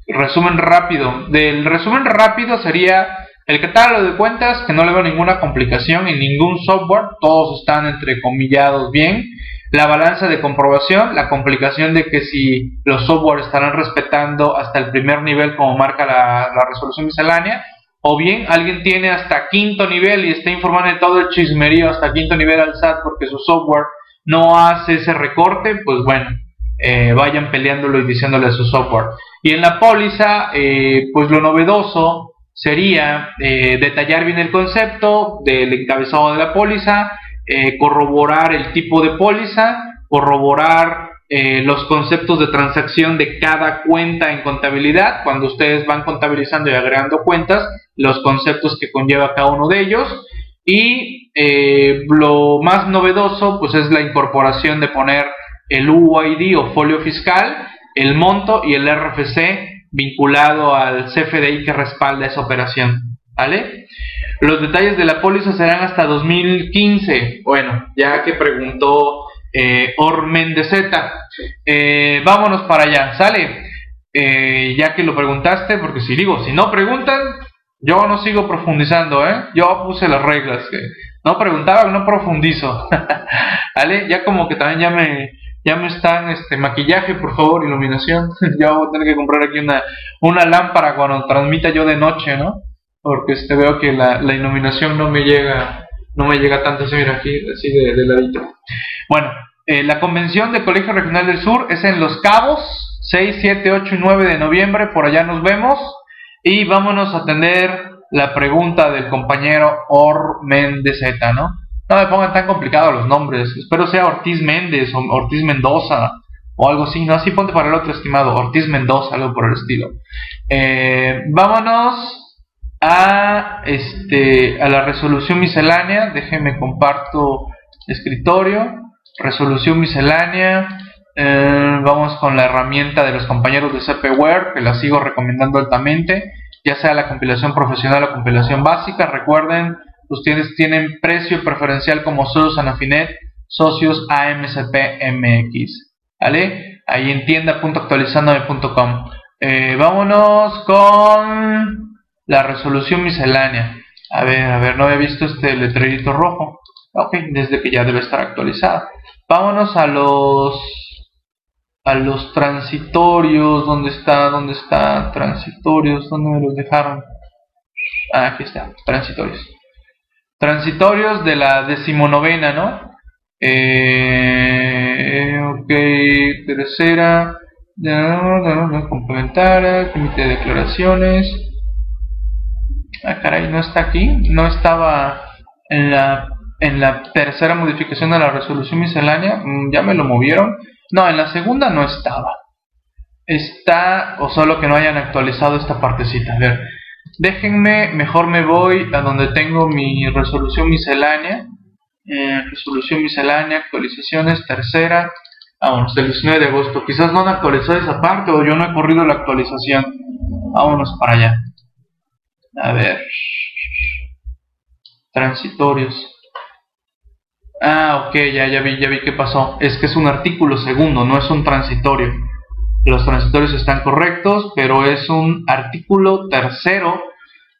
Speaker 1: resumen rápido. Del resumen rápido sería el catálogo de cuentas, que no le veo ninguna complicación en ningún software, todos están entrecomillados bien. La balanza de comprobación, la complicación de que si los software estarán respetando hasta el primer nivel como marca la, la resolución miscelánea, o bien alguien tiene hasta quinto nivel y está informando de todo el chismerío hasta quinto nivel al SAT porque su software no hace ese recorte, pues bueno, eh, vayan peleándolo y diciéndole a su software. Y en la póliza, eh, pues lo novedoso sería eh, detallar bien el concepto del encabezado de la póliza, corroborar el tipo de póliza, corroborar los conceptos de transacción de cada cuenta en contabilidad, cuando ustedes van contabilizando y agregando cuentas, los conceptos que conlleva cada uno de ellos, y eh, lo más novedoso pues es la incorporación de poner el UID o folio fiscal, el monto y el RFC vinculado al CFDI que respalda esa operación. ¿Vale? Los detalles de la póliza serán hasta 2015. Bueno, ya que preguntó eh, Ormendezeta. Eh, vámonos para allá, ¿sale? Eh, ya que lo preguntaste, porque si digo, si no preguntan, yo no sigo profundizando, ¿eh? Yo puse las reglas. No preguntaba, no profundizo. ¿Vale? Ya como que también ya me, ya me están, este, maquillaje, por favor, iluminación. ya voy a tener que comprar aquí una, una lámpara cuando transmita yo de noche, ¿no? Porque este, veo que la, la iluminación no me llega, no me llega tanto, así, mira, aquí, así de, de ladito. Bueno, eh, la convención del Colegio Regional del Sur es en Los Cabos, 6, 7, 8 y 9 de noviembre, por allá nos vemos. Y vámonos a atender la pregunta del compañero Or Méndez ¿no? No me pongan tan complicados los nombres. Espero sea Ortiz Méndez o Ortiz Mendoza o algo así. No, así ponte para el otro estimado. Ortiz Mendoza, algo por el estilo. Eh, vámonos a, este, a la resolución miscelánea. Déjenme comparto escritorio. Resolución miscelánea. Eh, vamos con la herramienta de los compañeros de CPWare, que la sigo recomendando altamente, ya sea la compilación profesional o compilación básica. Recuerden, ustedes tienen precio preferencial como socios Anafinet, socios AMCP MX. ¿Vale? Ahí en tienda.actualizandome.com. Eh, vámonos con la resolución miscelánea. A ver, a ver, no había visto este letrerito rojo. Ok, desde que ya debe estar actualizada. Vámonos a los a los transitorios, ¿dónde está? ¿Dónde está? Transitorios, ¿dónde me los dejaron? Ah, aquí está, transitorios. Transitorios de la decimonovena, ¿no? Eh, ok, tercera, complementaria, límite de declaraciones. Ah, caray, no está aquí, no estaba en la, en la tercera modificación de la resolución miscelánea, mm, ya me lo movieron. No, en la segunda no estaba. está, o solo que no hayan actualizado esta partecita. A ver, déjenme, mejor me voy a donde tengo mi resolución miscelánea. Eh, resolución miscelánea, actualizaciones, tercera. Vámonos, del 19 de agosto. Quizás no han actualizado esa parte o yo no he corrido la actualización. Vámonos para allá. A ver. Transitorios. Ah, ok, ya, ya vi, ya vi qué pasó. Es que es un artículo segundo, no es un transitorio los transitorios están correctos, pero es un artículo tercero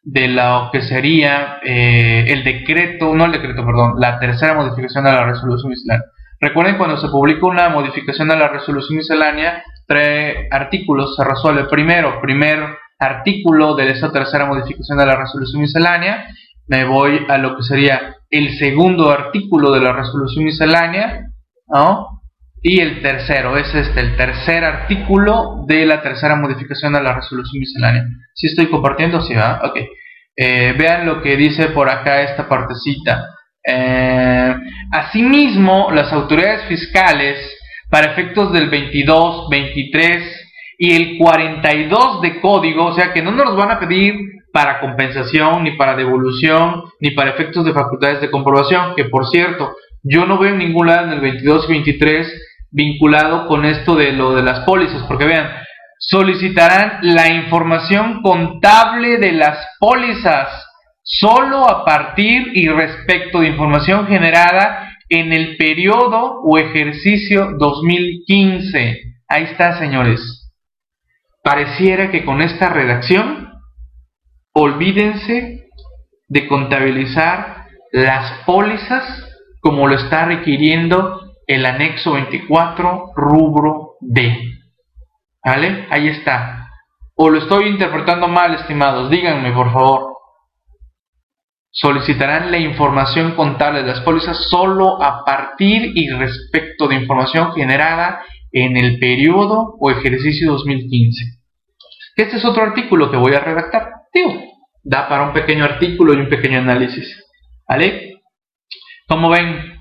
Speaker 1: de lo que sería eh, el decreto, no el decreto, perdón, la tercera modificación de la resolución miscelánea. Recuerden cuando se publica una modificación de la resolución miscelánea, tres artículos se resuelve primero, primer artículo de esa tercera modificación de la resolución miscelánea, me voy a lo que sería el segundo artículo de la resolución miscelánea, ¿no? Y el tercero es este, el tercer artículo de la tercera modificación de la resolución miscelánea. Si estoy compartiendo? Sí, ¿verdad? Ok. Eh, vean lo que dice por acá esta partecita. Eh, asimismo, las autoridades fiscales, para efectos del 22, 23 y el 42 de código, o sea que no nos van a pedir para compensación, ni para devolución, ni para efectos de facultades de comprobación, que por cierto, yo no veo en ningún lado en el 22 y 23 vinculado con esto de lo de las pólizas, porque vean, solicitarán la información contable de las pólizas solo a partir y respecto de información generada en el periodo o ejercicio 2015. Ahí está, señores. Pareciera que con esta redacción, olvídense de contabilizar las pólizas como lo está requiriendo el anexo 24, rubro D. ¿Vale? Ahí está. O lo estoy interpretando mal, estimados. Díganme, por favor. Solicitarán la información contable de las pólizas solo a partir y respecto de información generada en el periodo o ejercicio 2015. Este es otro artículo que voy a redactar. Tío, da para un pequeño artículo y un pequeño análisis. ¿Vale? Como ven,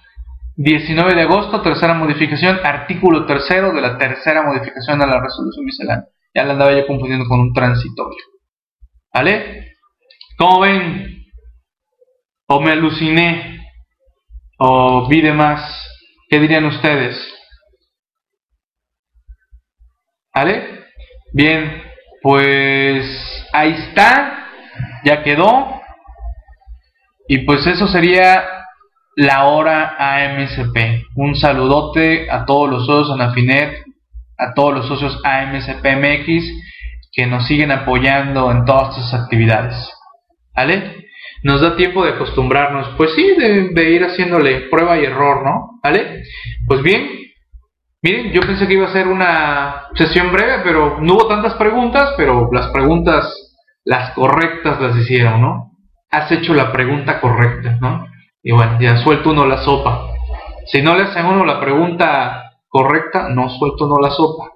Speaker 1: 19 de agosto, tercera modificación, artículo tercero de la tercera modificación de la resolución miscelánea. Ya la andaba yo confundiendo con un transitorio. ¿Vale? ¿Cómo ven? O me aluciné, o vi de más. ¿Qué dirían ustedes? ¿Vale? Bien, pues ahí está, ya quedó. Y pues eso sería la hora AMCP. Un saludote a todos los socios Anafinet, a todos los socios AMCP MX que nos siguen apoyando en todas estas actividades. ¿Vale? Nos da tiempo de acostumbrarnos, pues sí, de, ir haciéndole prueba y error, ¿no? ¿Vale? Pues bien, miren, yo pensé que iba a ser una sesión breve, pero no hubo tantas preguntas, pero las preguntas, las correctas las hicieron, ¿no? Has hecho la pregunta correcta, ¿no? Y bueno, ya suelto uno la sopa. Si no le hacen uno la pregunta correcta, no suelto uno la sopa.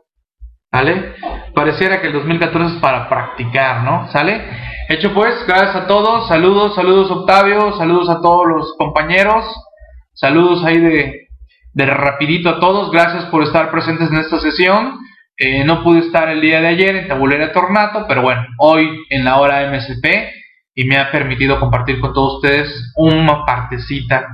Speaker 1: ¿Sale? Pareciera que el 2014 es para practicar, ¿no? ¿Sale? Hecho pues, gracias a todos. Saludos, saludos Octavio, saludos a todos los compañeros. Saludos ahí de, de rapidito a todos. Gracias por estar presentes en esta sesión. Eh, no pude estar el día de ayer en Tabulera Tornato, pero bueno, hoy en la hora MSP y me ha permitido compartir con todos ustedes una partecita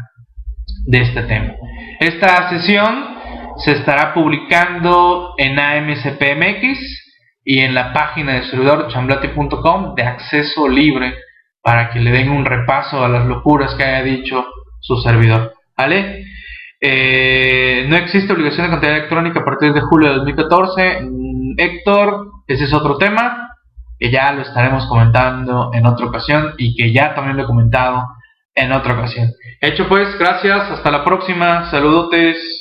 Speaker 1: de este tema. Esta sesión se estará publicando en AMCPMX y en la página de servidor chamblati.com de acceso libre para que le den un repaso a las locuras que haya dicho su servidor. ¿Vale? Eh, no existe obligación de contabilidad electrónica a partir de julio de 2014. Mm, Héctor, ese es otro tema que ya lo estaremos comentando en otra ocasión y que ya también lo he comentado en otra ocasión. Hecho pues, gracias, hasta la próxima, saludotes.